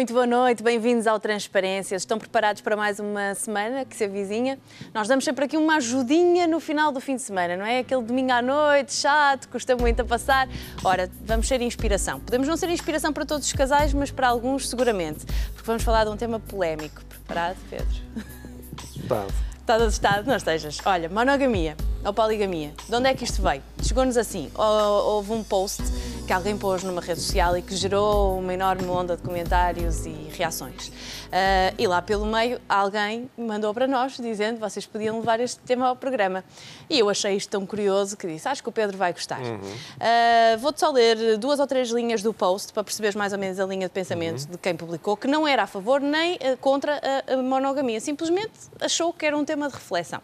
Muito boa noite, bem-vindos ao Transparências. Estão preparados para mais uma semana que se avizinha? Nós damos sempre aqui uma ajudinha no final do fim de semana, não é? Aquele domingo à noite, chato, custa muito a passar. Ora, vamos ser inspiração. Podemos não ser inspiração para todos os casais, mas para alguns seguramente, porque vamos falar de um tema polémico. Preparado, Pedro? Estado. Estás assustado? Não estejas. Olha, monogamia ou poligamia. De onde é que isto veio? Chegou-nos assim. Houve um post que alguém pôs numa rede social e que gerou uma enorme onda de comentários e reações. Uh, e lá pelo meio, alguém mandou para nós dizendo que vocês podiam levar este tema ao programa. E eu achei isto tão curioso que disse: Acho que o Pedro vai gostar. Uhum. Uh, Vou-te só ler duas ou três linhas do post para perceberes mais ou menos a linha de pensamento uhum. de quem publicou, que não era a favor nem ah, contra a monogamia, simplesmente achou que era um tema de reflexão.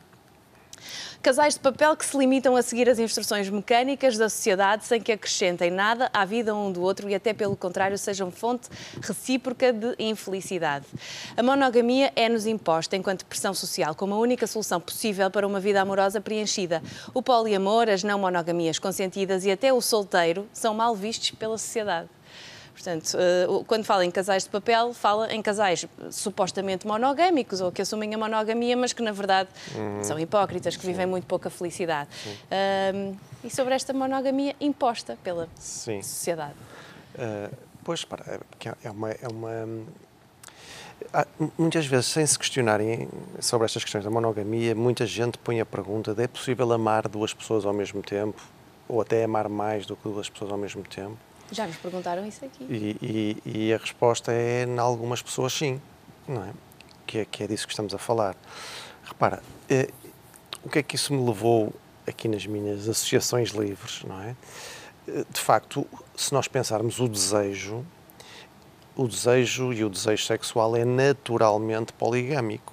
Casais de papel que se limitam a seguir as instruções mecânicas da sociedade sem que acrescentem nada à vida um do outro e até pelo contrário sejam fonte recíproca de infelicidade. A monogamia é-nos imposta enquanto pressão social como a única solução possível para uma vida amorosa preenchida. O poliamor, as não monogamias consentidas e até o solteiro são mal vistos pela sociedade. Portanto, eh, quando fala em casais de papel, fala em casais supostamente monogâmicos ou que assumem a monogamia, mas que na verdade uhum. são hipócritas, que Sim. vivem muito pouca felicidade. Um, e sobre esta monogamia imposta pela Sim. sociedade. Uh, pois, para, é, é uma, é uma muitas vezes, sem se questionarem sobre estas questões da monogamia, muita gente põe a pergunta de é possível amar duas pessoas ao mesmo tempo? Ou até amar mais do que duas pessoas ao mesmo tempo? Já nos perguntaram isso aqui. E, e, e a resposta é, em algumas pessoas, sim, não é? Que, é? que é disso que estamos a falar. Repara, eh, o que é que isso me levou aqui nas minhas associações livres, não é? Eh, de facto, se nós pensarmos o desejo, o desejo e o desejo sexual é naturalmente poligâmico,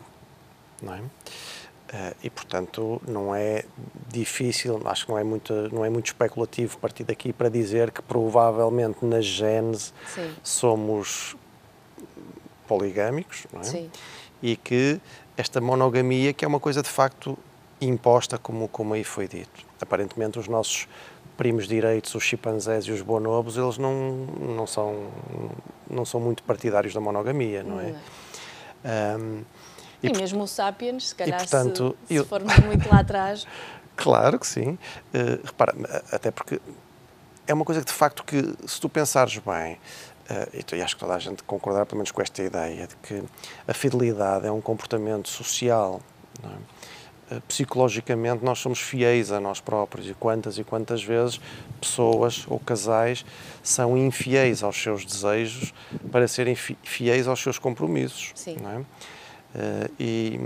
não é? Uh, e, portanto, não é difícil, acho que não é, muito, não é muito especulativo partir daqui para dizer que provavelmente na gênese somos poligâmicos, não é? Sim. E que esta monogamia, que é uma coisa de facto imposta, como, como aí foi dito. Aparentemente, os nossos primos direitos, os chimpanzés e os bonobos, eles não, não, são, não são muito partidários da monogamia, não é? Não é. Um, e, e mesmo o Sapiens, se calhar, e, portanto, se, se eu... formos muito lá atrás. Claro que sim. Uh, repara, até porque é uma coisa que, de facto, que se tu pensares bem, uh, e acho que toda a gente concordar pelo menos com esta ideia, de que a fidelidade é um comportamento social, é? uh, psicologicamente nós somos fiéis a nós próprios e quantas e quantas vezes pessoas ou casais são infiéis aos seus desejos para serem fiéis aos seus compromissos. Sim. Não é? Uh, e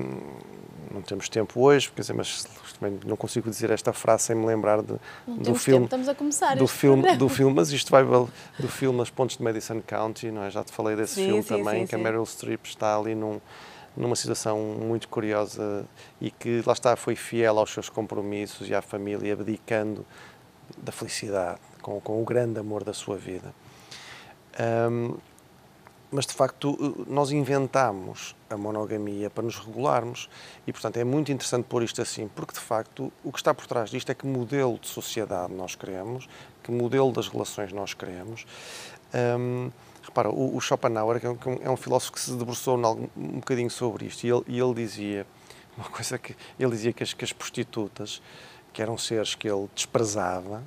não temos tempo hoje, quer dizer, mas também não consigo dizer esta frase sem me lembrar de, do filme. Tempo, estamos a começar do filme, programa. do filme, mas isto vai do filme As Pontes de Madison County, não é? Já te falei desse sim, filme sim, também, sim, que a Meryl Streep está ali num, numa situação muito curiosa e que lá está foi fiel aos seus compromissos e à família, abdicando da felicidade com, com o grande amor da sua vida. Um, mas de facto nós inventamos a monogamia para nos regularmos. E portanto é muito interessante pôr isto assim porque de facto o que está por trás disto é que modelo de sociedade nós queremos que modelo das relações nós queremos. Um, repara o, o Schopenhauer que é, um, é um, filósofo que se debruçou um, um bocadinho sobre isto e ele, e ele dizia uma coisa que ele dizia que as, que as prostitutas que eram seres que ele desprezava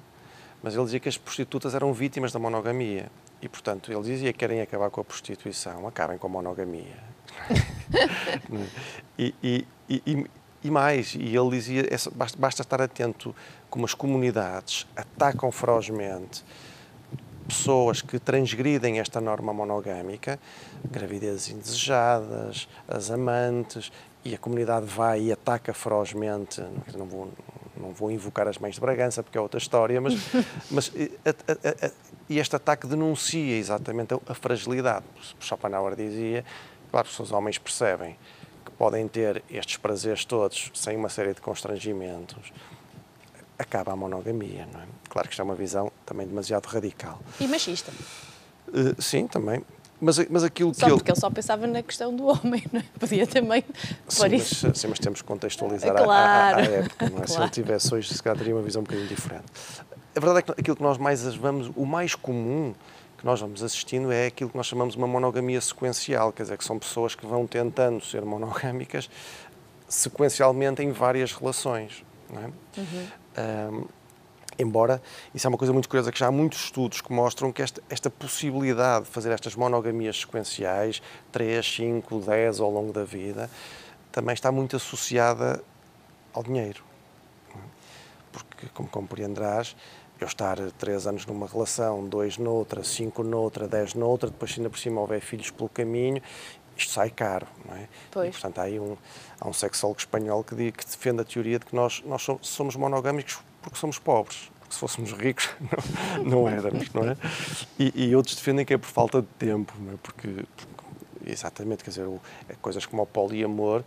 mas ele dizia que as prostitutas eram vítimas da monogamia. E, portanto, ele dizia que querem acabar com a prostituição, acabem com a monogamia. e, e, e, e, mais, e ele dizia, basta, basta estar atento como as comunidades atacam ferozmente pessoas que transgridem esta norma monogâmica, gravidezes indesejadas, as amantes, e a comunidade vai e ataca ferozmente, não vou, não vou invocar as mães de Bragança, porque é outra história, mas, mas a, a, a, e este ataque denuncia exatamente a, fragilidade. Schopenhauer dizia, claro, se os homens percebem que podem ter estes prazeres todos sem uma série de constrangimentos, acaba a monogamia, não é? Claro que isto é uma visão também demasiado radical. E machista. Uh, sim, também. Mas, mas aquilo só que porque ele... ele só pensava na questão do homem, não é? Podia também sim. Mas, sim, mas temos que contextualizar claro. a, a, a, época, não é? Claro. Se ele tivesse hoje, se calhar teria uma visão um bocadinho diferente. A verdade é que aquilo que nós mais vamos, o mais comum que nós vamos assistindo é aquilo que nós chamamos uma monogamia sequencial, quer dizer, que são pessoas que vão tentando ser monogâmicas sequencialmente em várias relações. É? Uhum. Um, embora isso é uma coisa muito curiosa que já há muitos estudos que mostram que esta, esta possibilidade de fazer estas monogamias sequenciais, 3, 5, 10 ao longo da vida, também está muito associada ao dinheiro. Porque, como compreenderás, eu estar três anos numa relação, dois noutra, cinco noutra, dez noutra, depois ainda por cima houver filhos pelo caminho, isto sai caro, não é? Pois. E, portanto, há aí um, há um sexólogo espanhol que, diz, que defende a teoria de que nós, nós somos monogâmicos porque somos pobres. Porque se fôssemos ricos, não, não éramos, não é? E, e, outros defendem que é por falta de tempo, não é? Porque, porque exatamente, quer dizer, o, é coisas como o poliamor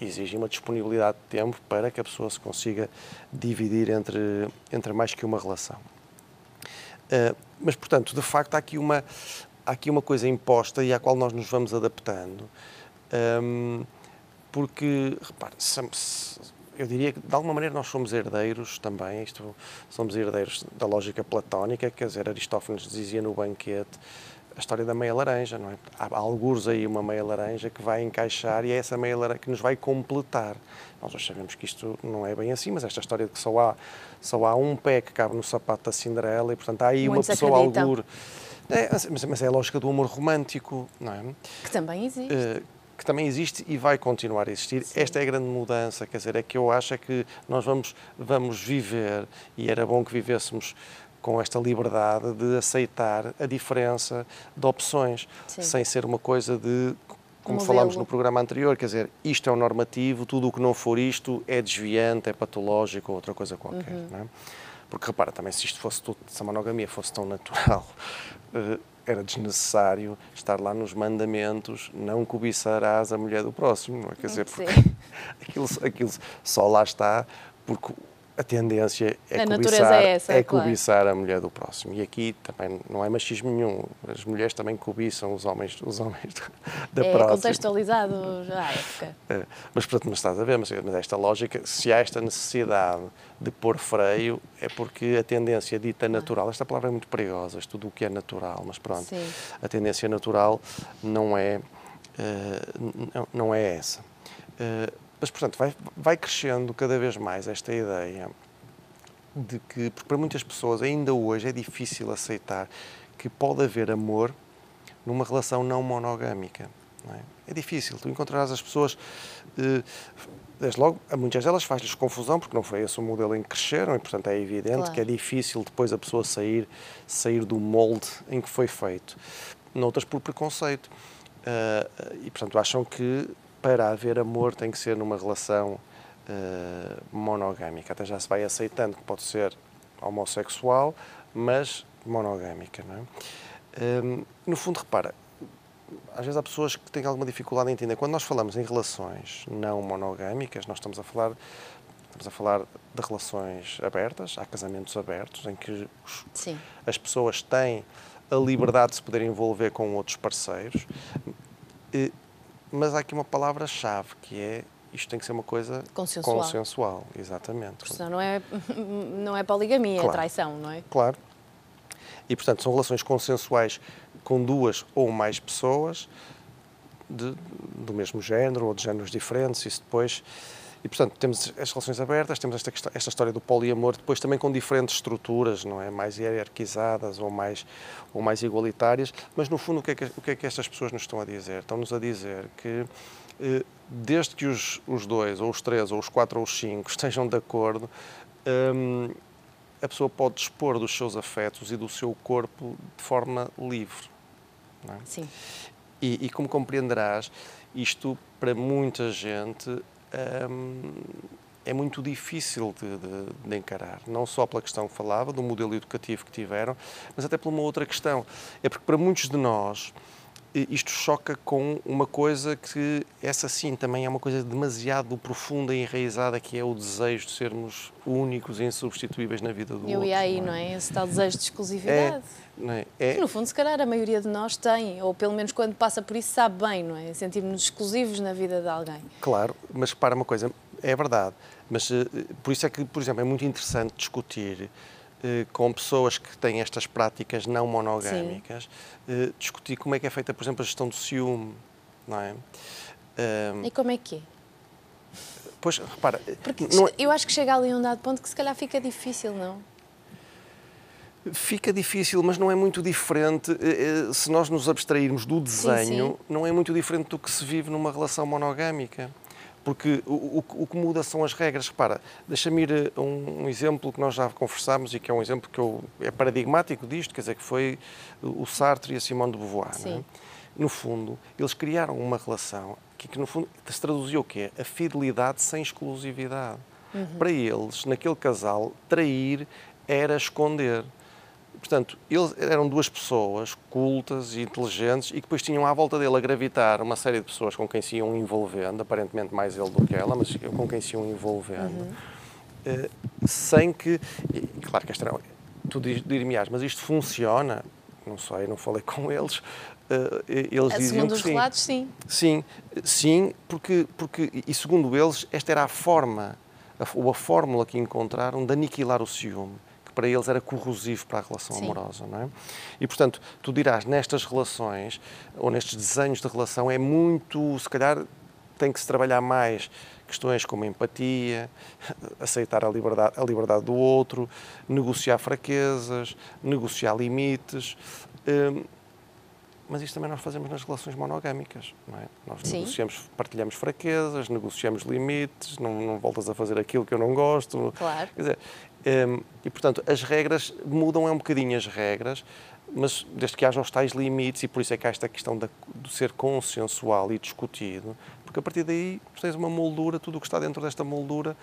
exigem uma disponibilidade de tempo para que a pessoa se consiga dividir entre, entre mais que uma relação. Uh, mas, portanto, de facto, há aqui, uma, há aqui uma coisa imposta e à qual nós nos vamos adaptando. Um, porque, repare, eu diria que de alguma maneira nós somos herdeiros também, isto, somos herdeiros da lógica platónica, quer dizer, Aristófanes dizia no banquete a história da meia laranja, não é? Há alguns aí uma meia laranja que vai encaixar e é essa meia laranja que nos vai completar. Nós já sabemos que isto não é bem assim, mas esta história de que só há, só há um pé que cabe no sapato da Cinderela e, portanto, há aí Muitos uma pessoa algur. É, mas, mas, é a lógica do amor romântico, não é? Que também existe. Uh, que também existe e vai continuar a existir. Sim. Esta é a grande mudança, quer dizer, é que eu acho é que nós vamos, vamos viver, e era bom que vivêssemos com esta liberdade de aceitar a diferença de opções, Sim. sem ser uma coisa de, como falámos no programa anterior, quer dizer, isto é o normativo, tudo o que não for isto é desviante, é patológico ou outra coisa qualquer. Uhum. Não é? Porque repara, também se isto fosse tudo, se a monogamia fosse tão natural, eh, era desnecessário estar lá nos mandamentos, não cobiçarás a mulher do próximo, não é? Quer dizer, porque aquilo, aquilo só lá está porque a tendência é, a cobiçar, é, essa, é claro. cobiçar a mulher do próximo. E aqui também não é machismo nenhum. As mulheres também cobiçam os homens, os homens da é próxima. É contextualizado à época. É, mas, portanto, mas estás a ver, mas, mas esta lógica, se há esta necessidade de pôr freio, é porque a tendência dita natural, esta palavra é muito perigosa, tudo o que é natural, mas pronto, Sim. a tendência natural não é, uh, não, não é essa. Uh, mas, portanto, vai, vai crescendo cada vez mais esta ideia de que, para muitas pessoas, ainda hoje é difícil aceitar que pode haver amor numa relação não monogâmica. Não é? é? difícil. Tu encontrarás as pessoas, eh, desde logo, a muitas delas faz-lhes confusão, porque não foi esse o modelo em que cresceram, e, portanto, é evidente claro. que é difícil depois a pessoa sair, sair do molde em que foi feito. Noutras, por preconceito. Uh, e, portanto, acham que para haver amor tem que ser numa relação uh, monogâmica. Até já se vai aceitando que pode ser homossexual, mas monogâmica. Não é? Um, no fundo, repara, às vezes há pessoas que têm alguma dificuldade em entender. Quando nós falamos em relações não monogâmicas, nós estamos a falar estamos a falar de relações abertas, há casamentos abertos em que os, as pessoas têm a liberdade de se poder envolver com outros parceiros. E, mas há aqui uma palavra-chave que é isto tem que ser uma coisa consensual, consensual exatamente. Porque senão não é, não é poligamia, é claro, é traição, não é? Claro. E, portanto, são relações consensuais com duas ou mais pessoas de, do mesmo género ou de géneros diferentes. Isso depois e, portanto, temos as relações abertas, temos esta, esta história do poliamor, depois também com diferentes estruturas, não é? Mais hierarquizadas ou mais, ou mais igualitárias, mas, no fundo, o que, é que, o que é que estas pessoas nos estão a dizer? Estão-nos a dizer que, eh, desde que os, os dois, ou os três, ou os quatro, ou os cinco estejam de acordo, hum, a pessoa pode dispor dos seus afetos e do seu corpo de forma livre. É? Sim. E, e, como compreenderás, isto para muita gente é muito difícil de, de, de, encarar. Não só pela questão que falava, do modelo educativo que tiveram, mas até por uma outra questão. É porque para muitos de nós isto choca com uma coisa que, essa sim, também é uma coisa demasiado profunda e enraizada, que é o desejo de sermos únicos e insubstituíveis na vida do Eu outro. E aí, não é? Esse tal desejo de exclusividade. É, é? Que, no fundo, se calhar, a maioria de nós tem, ou pelo menos quando passa por isso, sabe bem, não é? Sentirmos-nos exclusivos na vida de alguém. Claro, mas repara uma coisa, é verdade, mas uh, por isso é que, por exemplo, é muito interessante discutir eh, com pessoas que têm estas práticas não monogâmicas, eh, discutir como é que é feita, por exemplo, a gestão do ciúme, não é? Um, e como é que é? Pois, repara... Porque não... É- eu acho que chega ali a um dado ponto que se calhar fica difícil, não? Fica difícil, mas não é muito diferente. Eh, se nós nos abstrairmos do desenho, sim, sim. não é muito diferente do que se vive numa relação monogâmica porque o, o, o, que muda são as regras. Repara, deixa-me ir a um, um, exemplo que nós já conversámos e que é um exemplo que eu, é paradigmático disto, quer dizer, que foi o Sartre e a Simone de Beauvoir. É? No fundo, eles criaram uma relação que, que, no fundo, se traduzia o quê? A fidelidade sem exclusividade. Uhum. Para eles, naquele casal, trair era esconder. Portanto, eles eram duas pessoas cultas e inteligentes e que depois tinham à volta dele a gravitar uma série de pessoas com quem se iam envolvendo, aparentemente mais ele do que ela, mas com quem se iam envolvendo, uhum. Eh, sem que. E, claro que esta era, tu dir-me-ás, mas isto funciona? Não sei, não falei com eles. Uh, eles a diziam segundo os sim. relatos, sim. Sim, sim, porque, porque, e segundo eles, esta era a forma, a, ou a fórmula que encontraram de aniquilar o ciúme para eles era corrosivo para a relação Sim. amorosa, não é? E, portanto, tu dirás, nestas relações, ou nestes desenhos de relação, é muito, se calhar, tem que se trabalhar mais questões como empatia, aceitar a liberdade, a liberdade do outro, negociar fraquezas, negociar limites. Hum, mas isto também nós fazemos nas relações monogâmicas, não é? Nós Sim. negociamos, partilhamos fraquezas, negociamos limites, não, não voltas a fazer aquilo que eu não gosto. Claro. Quer dizer, e, portanto, as regras mudam é um bocadinho as regras, mas desde que haja os tais limites, e por isso é que há esta questão de, de ser consensual e discutido, porque a partir daí tens uma moldura, tudo o que está dentro desta moldura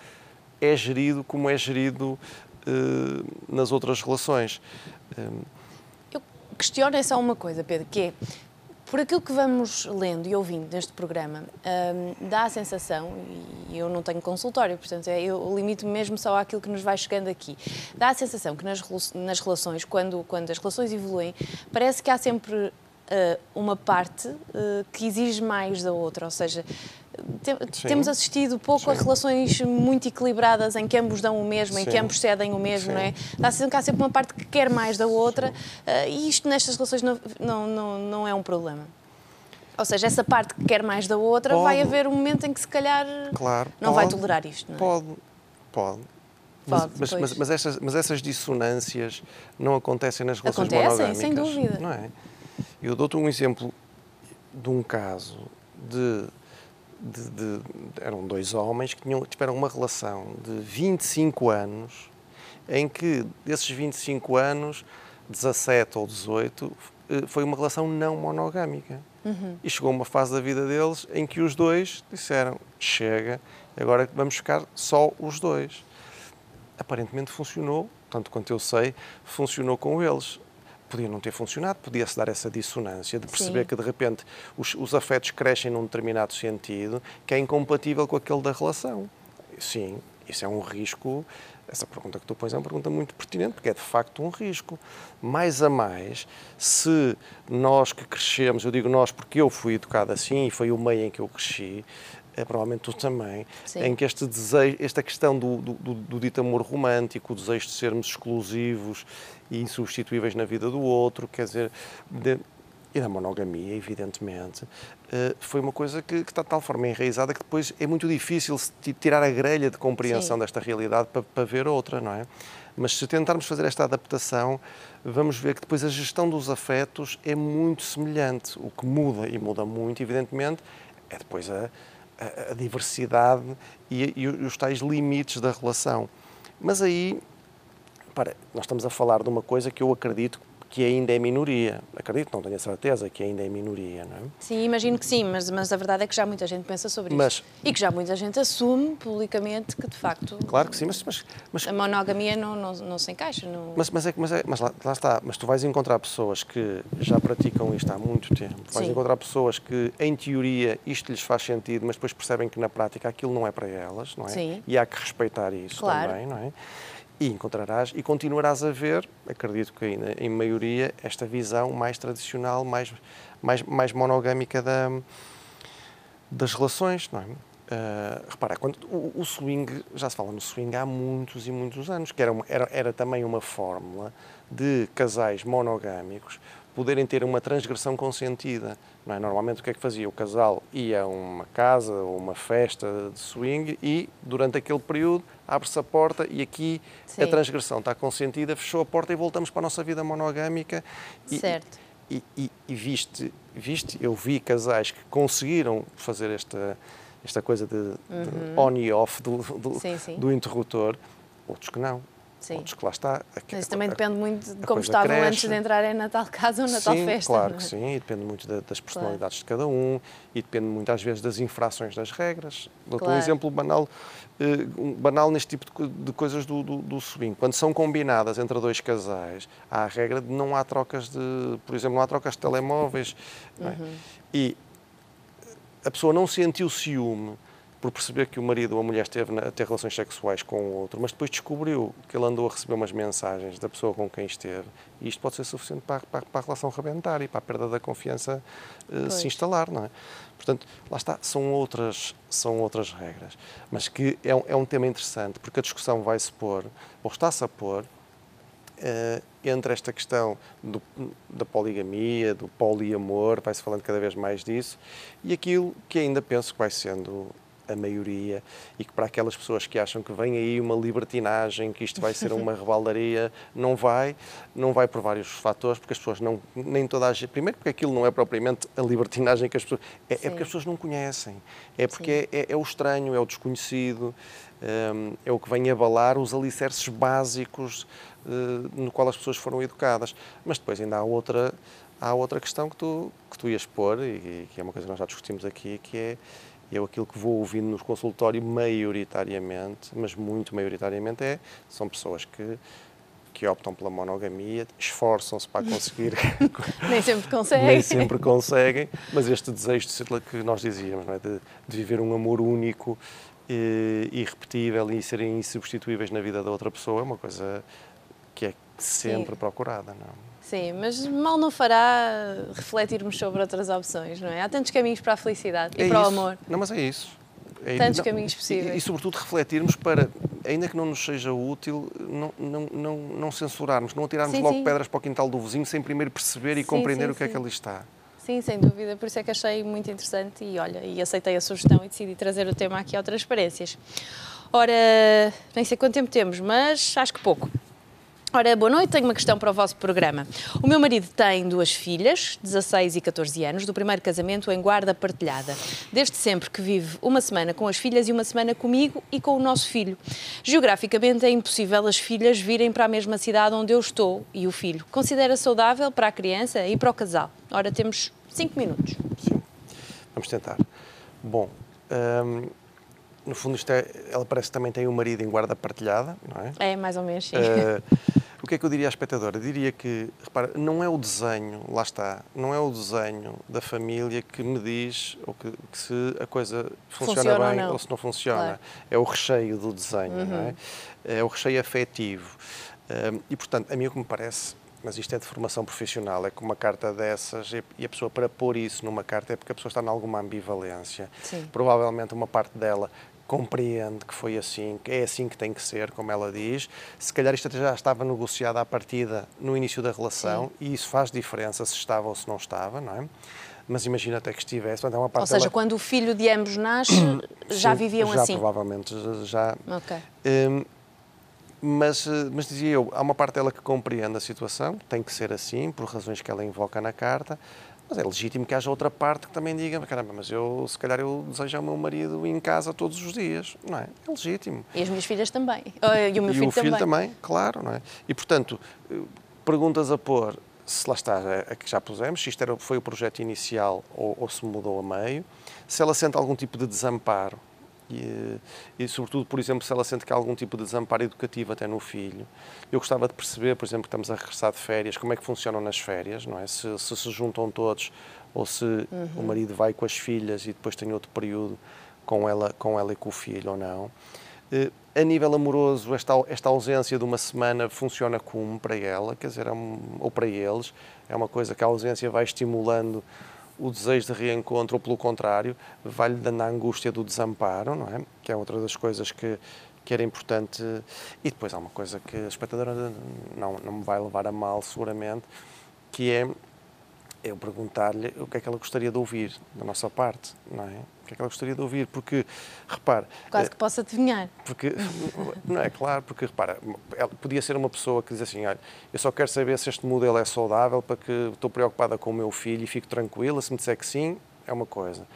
é gerido como é gerido uh, nas outras relações. Um, Eu questiono é só uma coisa, Pedro, que é por aquilo que vamos lendo e ouvindo neste programa, um, dá a sensação, e eu não tenho consultório, portanto é, eu limito-me mesmo só àquilo que nos vai chegando aqui, dá a sensação que nas, nas relações, quando, quando as relações evoluem, parece que há sempre uh, uma parte uh, que exige mais da outra, ou seja, te, temos assistido pouco Sim. a relações muito equilibradas em que ambos dão o mesmo, Sim. em que ambos cedem o mesmo, não é? Dá que há sempre uma parte que quer mais da outra uh, e isto nestas relações não, não, não, não é um problema. Ou seja, essa parte que quer mais da outra, pode. vai haver um momento em que se calhar claro, não pode. vai tolerar isto, não é? Pode, pode. Pode, mas, mas, mas, essas, mas essas dissonâncias não acontecem nas relações acontecem, monogâmicas. sem dúvida. Não é? Eu dou-te um exemplo de um caso de, de, de, Eram dois homens que tinham, tiveram uma relação de 25 anos, em que desses 25 anos, 17 ou 18, eh, foi uma relação não monogâmica. Uhum. E chegou uma fase da vida deles em que os dois disseram: chega, agora vamos ficar só os dois. Aparentemente funcionou, tanto quanto eu sei, funcionou com eles podia não ter funcionado, podia-se dar essa dissonância de perceber Sim. que de repente os, os, afetos crescem num determinado sentido que é incompatível com aquele da relação. Sim, isso é um risco. Essa pergunta que tu pões é uma pergunta muito pertinente, porque é de facto um risco. Mais a mais, se nós que crescemos, eu digo nós porque eu fui educado assim e foi o meio em que eu cresci, é provavelmente tu também, Sim. em que este desejo, esta questão do, do, do, do dito amor romântico, o desejo de sermos exclusivos e insubstituíveis na vida do outro, quer dizer, de, e da monogamia, evidentemente, uh, foi uma coisa que, que, está de tal forma enraizada que depois é muito difícil tirar a grelha de compreensão Sim. desta realidade para, para ver outra, não é? Mas se tentarmos fazer esta adaptação, vamos ver que depois a gestão dos afetos é muito semelhante. O que muda, e muda muito, evidentemente, é depois a, a, diversidade e, e, os tais limites da relação. Mas aí, para, nós estamos a falar de uma coisa que eu acredito que ainda é minoria. Acredito, não tenho a certeza que ainda é minoria, não é? Sim, imagino que sim, mas, mas a verdade é que já muita gente pensa sobre isso. Mas, e que já muita gente assume publicamente que, de facto, claro que sim, mas, mas, mas a monogamia não, não, não se encaixa. No... Mas, mas, é, mas, é, mas lá, lá, está, mas tu vais encontrar pessoas que já praticam isto há muito tempo, vais sim. encontrar pessoas que, em teoria, isto lhes faz sentido, mas depois percebem que, na prática, aquilo não é para elas, não é? Sim. E há que respeitar isso claro. também, não é? E encontrarás e continuarás a ver, acredito que ainda em maioria, esta visão mais tradicional, mais, mais, mais monogâmica da, das relações, não é? Uh, repara, quando, o, o, swing, já se fala no swing há muitos e muitos anos, que era, uma, era, era também uma fórmula de casais monogâmicos poderem ter uma transgressão consentida. Não é? Normalmente o que é que fazia? O casal ia a uma casa ou uma festa de swing e, durante aquele período, abre-se a porta e aqui Sim. a transgressão está consentida, fechou a porta e voltamos para a nossa vida monogâmica. E, certo. E, e, e viste, viste, eu vi casais que conseguiram fazer esta esta coisa de, uhum. de on e off do, do, sim, sim. do, interruptor, outros que não. Sim. Outros que lá está. Isso também a, depende muito de como estavam cresce. antes de entrar na tal casa ou na tal festa. Claro é? que sim, e depende muito da, das personalidades claro. de cada um e depende muito às vezes das infrações das regras. Dou-te claro. um exemplo banal, uh, banal neste tipo de, de coisas do, do, do swing. Quando são combinadas entre dois casais, há a regra de não há trocas de, por exemplo, não há trocas de telemóveis. É? Uhum. É? E a pessoa não sentiu ciúme por perceber que o marido ou a mulher esteve a ter relações sexuais com o outro, mas depois descobriu que ele andou a receber umas mensagens da pessoa com quem esteve, e isto pode ser suficiente para, para, para a relação rebentar e para a perda da confiança uh, se instalar, não é? Portanto, lá está, são outras, são outras regras, mas que é um, é um tema interessante, porque a discussão vai se pôr, ou está-se a pôr, uh, entre esta questão do, da poligamia, do poliamor, vai-se falando cada vez mais disso, e aquilo que ainda penso que vai sendo a maioria e que para aquelas pessoas que acham que vem aí uma libertinagem, que isto vai ser uma rebaldaria, não vai, não vai por vários fatores, porque as pessoas não, nem toda a gente, primeiro porque aquilo não é propriamente a libertinagem que as pessoas, é, é porque as pessoas não conhecem, é porque é, é, é, o estranho, é o desconhecido, um, é o que vem abalar os alicerces básicos uh, no qual as pessoas foram educadas. Mas depois ainda há outra, há outra questão que tu, que tu ias pôr, e que é uma coisa que nós já discutimos aqui, que é eu aquilo que vou ouvindo no consultório maioritariamente, mas muito maioritariamente é, são pessoas que que optam pela monogamia, esforçam-se para conseguir. Nem sempre conseguem. Nem sempre conseguem, mas este desejo de que nós dizíamos, é? de, de, viver um amor único, e, irrepetível e serem insubstituíveis na vida da outra pessoa é uma coisa que é sempre Sim. procurada, não é? Sim, mas mal não fará refletirmos sobre outras opções, não é? Há tantos caminhos para a felicidade e é para isso. o amor. Não, mas é isso. É, tantos não, caminhos possíveis. E, e, sobretudo, refletirmos para, ainda que não nos seja útil, não, não, não, não censurarmos, não atirarmos sim, logo sim. pedras para o quintal do vizinho sem primeiro perceber e sim, compreender o que é que ali está. Sim, sem dúvida, por isso é que achei muito interessante e olha, e aceitei a sugestão e decidi trazer o tema aqui ao Transparências. Ora, nem sei quanto tempo temos, mas acho que pouco. Ora, boa noite, tenho uma questão para o vosso programa. O meu marido tem duas filhas, 16 e 14 anos, do primeiro casamento em guarda partilhada. Desde sempre que vive uma semana com as filhas e uma semana comigo e com o nosso filho. Geograficamente é impossível as filhas virem para a mesma cidade onde eu estou e o filho. Considera saudável para a criança e para o casal? Ora, temos 5 minutos. Sim, vamos tentar. Bom, hum, no fundo, isto é, ela parece que também tem um marido em guarda partilhada, não é? É, mais ou menos, sim. Uh, o que é que eu diria à espectadora? Diria que, repara, não é o desenho, lá está, não é o desenho da família que me diz ou que, que se a coisa funciona, funciona bem ou, ou, se não funciona. Claro. É o recheio do desenho, uhum. não é? Uhum. É o recheio afetivo. Um, e, portanto, a mim o que me parece, mas isto é de formação profissional, é que uma carta dessas, e a pessoa para pôr isso numa carta é porque a pessoa está em alguma ambivalência. Sim. Provavelmente uma parte dela compreende que foi assim, que é assim que tem que ser, como ela diz. Se calhar isto já estava negociado à partida no início da relação Sim. e isso faz diferença se estava ou se não estava, não é? Mas imagina até que estivesse. Então, é uma parte ou seja, dela... quando o filho de ambos nasce, já Sim, viviam já, assim? provavelmente, já. Ok. Um, mas, mas dizia eu, há uma parte dela que compreende a situação, tem que ser assim, por razões que ela invoca na carta, mas é legítimo que haja outra parte que também diga, caramba, mas eu, se calhar, eu desejo ao meu marido em casa todos os dias, não é? É legítimo. E as minhas filhas também. E o meu e filho, o filho também. também, claro, não é? E, portanto, perguntas a pôr, se lá está, a que já pusemos, se isto era, foi o projeto inicial ou, ou se mudou a meio, se ela sente algum tipo de desamparo, e, e, sobretudo, por exemplo, se ela sente que há algum tipo de desamparo educativo até no filho. Eu gostava de perceber, por exemplo, que estamos a regressar de férias, como é que funcionam nas férias, não é? Se se, se juntam todos ou se uhum. o marido vai com as filhas e depois tem outro período com ela, com ela e com o filho ou não. Eh, a nível amoroso, esta, esta ausência de uma semana funciona como para ela, quer dizer, é ou para eles, é uma coisa que a ausência vai estimulando o desejo de reencontro ou, pelo contrário, vai-lhe dando a angústia do desamparo, não é? Que é outra das coisas que, que era importante. E depois há uma coisa que a espectadora não, não me vai levar a mal, seguramente, que é eu perguntar-lhe o que é que ela gostaria de ouvir da nossa parte, não é? O que é que ela gostaria de ouvir? Porque, repare... Quase que possa adivinhar. Porque, não é claro, porque, repara, ela podia ser uma pessoa que diz assim, olha, eu só quero saber se este modelo é saudável para que estou preocupada com o meu filho e fico tranquila, se me disser que sim, é uma coisa.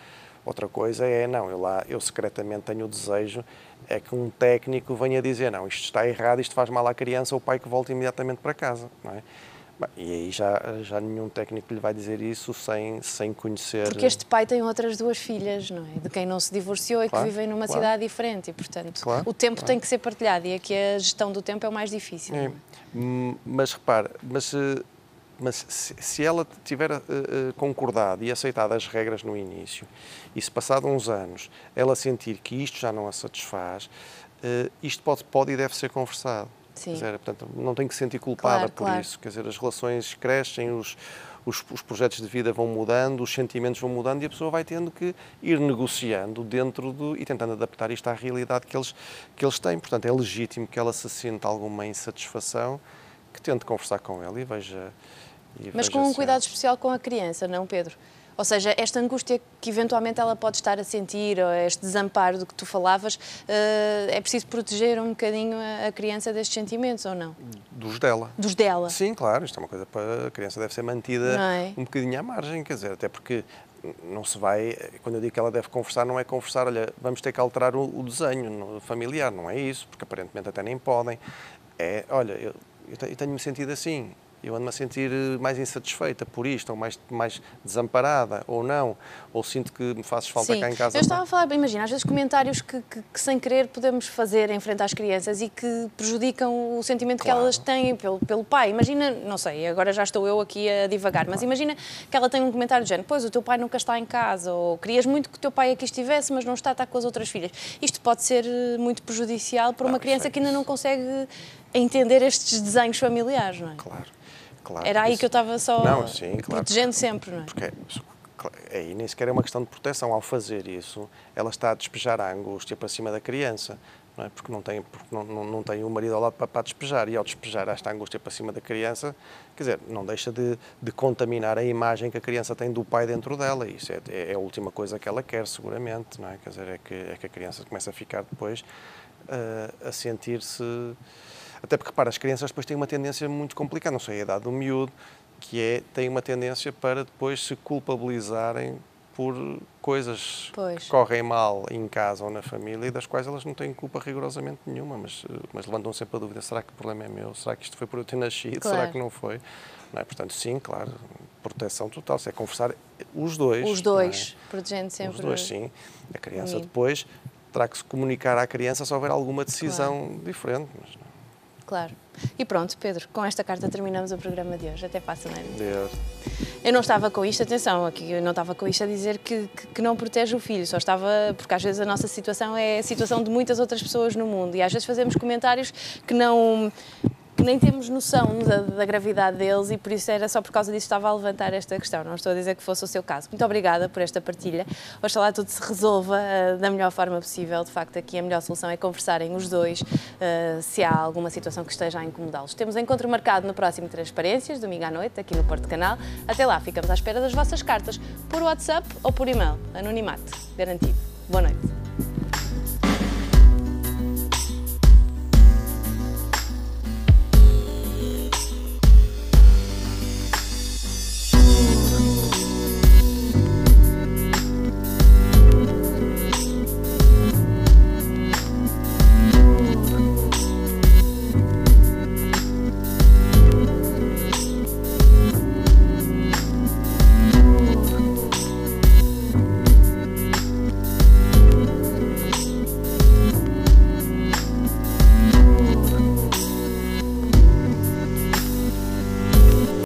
Outra coisa é, não, eu lá, eu secretamente tenho o desejo é que um técnico venha dizer, não, isto está errado, isto faz mal à criança, o pai que volte imediatamente para casa, não é? E aí já, já nenhum técnico lhe vai dizer isso sem, sem conhecer. Porque este pai tem outras duas filhas, não é? De quem não se divorciou e claro, que vivem numa claro. cidade diferente. E, portanto, claro, o tempo tem que ser partilhado e aqui a gestão do tempo é o mais difícil. É. Hum, mas repare, mas, eh, mas se, se ela tiver uh, concordado e aceitado as regras no início, e se passado uns anos ela sentir que isto já não a satisfaz, uh, isto pode, pode e deve ser conversado. Sim. Dizer, portanto, não tem que se sentir culpada claro, por claro. isso. Quer dizer, as relações crescem, os, os, os, projetos de vida vão mudando, os sentimentos vão mudando e a pessoa vai tendo que ir negociando dentro do e tentando adaptar isto à realidade que eles, que eles têm. Portanto, é legítimo que ela se sinta alguma insatisfação, que tente conversar com ela e veja. E Mas veja com um cuidado especial com a criança, não, Pedro? Ou seja, esta angústia que eventualmente ela pode estar a sentir, ou este desamparo do que tu falavas, eh, é preciso proteger um bocadinho a criança destes sentimentos, ou não? Dos dela. Dos dela. Sim, claro, isto é uma coisa para a criança deve ser mantida é? um bocadinho à margem, quer dizer, até porque não se vai, quando eu digo que ela deve conversar, não é conversar, olha, vamos ter que alterar o, o desenho familiar, não é isso, porque aparentemente até nem podem. É, olha, eu, eu tenho-me sentido assim, eu ando-me a sentir eh, mais insatisfeita por isto, ou mais, mais desamparada, ou não, ou sinto que me fazes falta Sim. cá em casa. Eu estava a falar, imagina, às vezes comentários que, que, que, sem querer podemos fazer em frente às crianças e que prejudicam o sentimento claro. que elas têm pelo, pelo pai. Imagina, não sei, agora já estou eu aqui a divagar, mas imagina que ela tem um comentário do género, pois o teu pai nunca está em casa, ou querias muito que o teu pai aqui estivesse, mas não está, está com as outras filhas. Isto pode ser eh, muito prejudicial para uma ah, criança que ainda não consegue entender estes desenhos familiares, não é? Claro claro. Era aí que eu estava só não, sim, claro, protegendo sempre, não é? Porque aí nem sequer é uma questão de proteção. Ao fazer isso, ela está a despejar a angústia para cima da criança. Não é? Porque, não tem, porque não, não, não tem o marido ao lado para, para despejar. E ao despejar esta angústia para cima da criança, quer dizer, não deixa de, de contaminar a imagem que a criança tem do pai dentro dela. Isso é, é, a última coisa que ela quer, seguramente. Não é? Quer dizer, é que, é que a criança começa a ficar depois uh, a sentir-se até porque, repara, as crianças depois têm uma tendência muito complicada, não sei a idade do miúdo, que é, têm uma tendência para depois se culpabilizarem por coisas pois. que correm mal em casa ou na família e das quais elas não têm culpa rigorosamente nenhuma, mas, mas levantam sempre a dúvida: será que o problema é meu? Será que isto foi por eu ter nascido? Claro. Será que não foi? Não é? Portanto, sim, claro, proteção total. Se é conversar os dois. Os dois, é? protegendo sempre. Os dois, sim. A criança depois terá que se comunicar à criança se houver alguma decisão claro. diferente. Mas. Claro. E pronto, Pedro, com esta carta terminamos o programa de hoje. Até para a semana. Deus. Eu não estava com isto, atenção, aqui eu não estava com isto a dizer que, que, que, não protege o filho, só estava, porque às vezes a nossa situação é a situação de muitas outras pessoas no mundo e às vezes fazemos comentários que não nem temos noção da, da, gravidade deles e por isso era só por causa disso que estava a levantar esta questão. Não estou a dizer que fosse o seu caso. Muito obrigada por esta partilha. Oxalá tudo se resolva uh, da melhor forma possível. De facto, aqui a melhor solução é conversarem os dois uh, se há alguma situação que esteja a incomodá-los. Temos encontro marcado no próximo Transparências, domingo à noite, aqui no Porto Canal. Até lá, ficamos à espera das vossas cartas por WhatsApp ou por e-mail. Anonimato, garantido. Boa noite.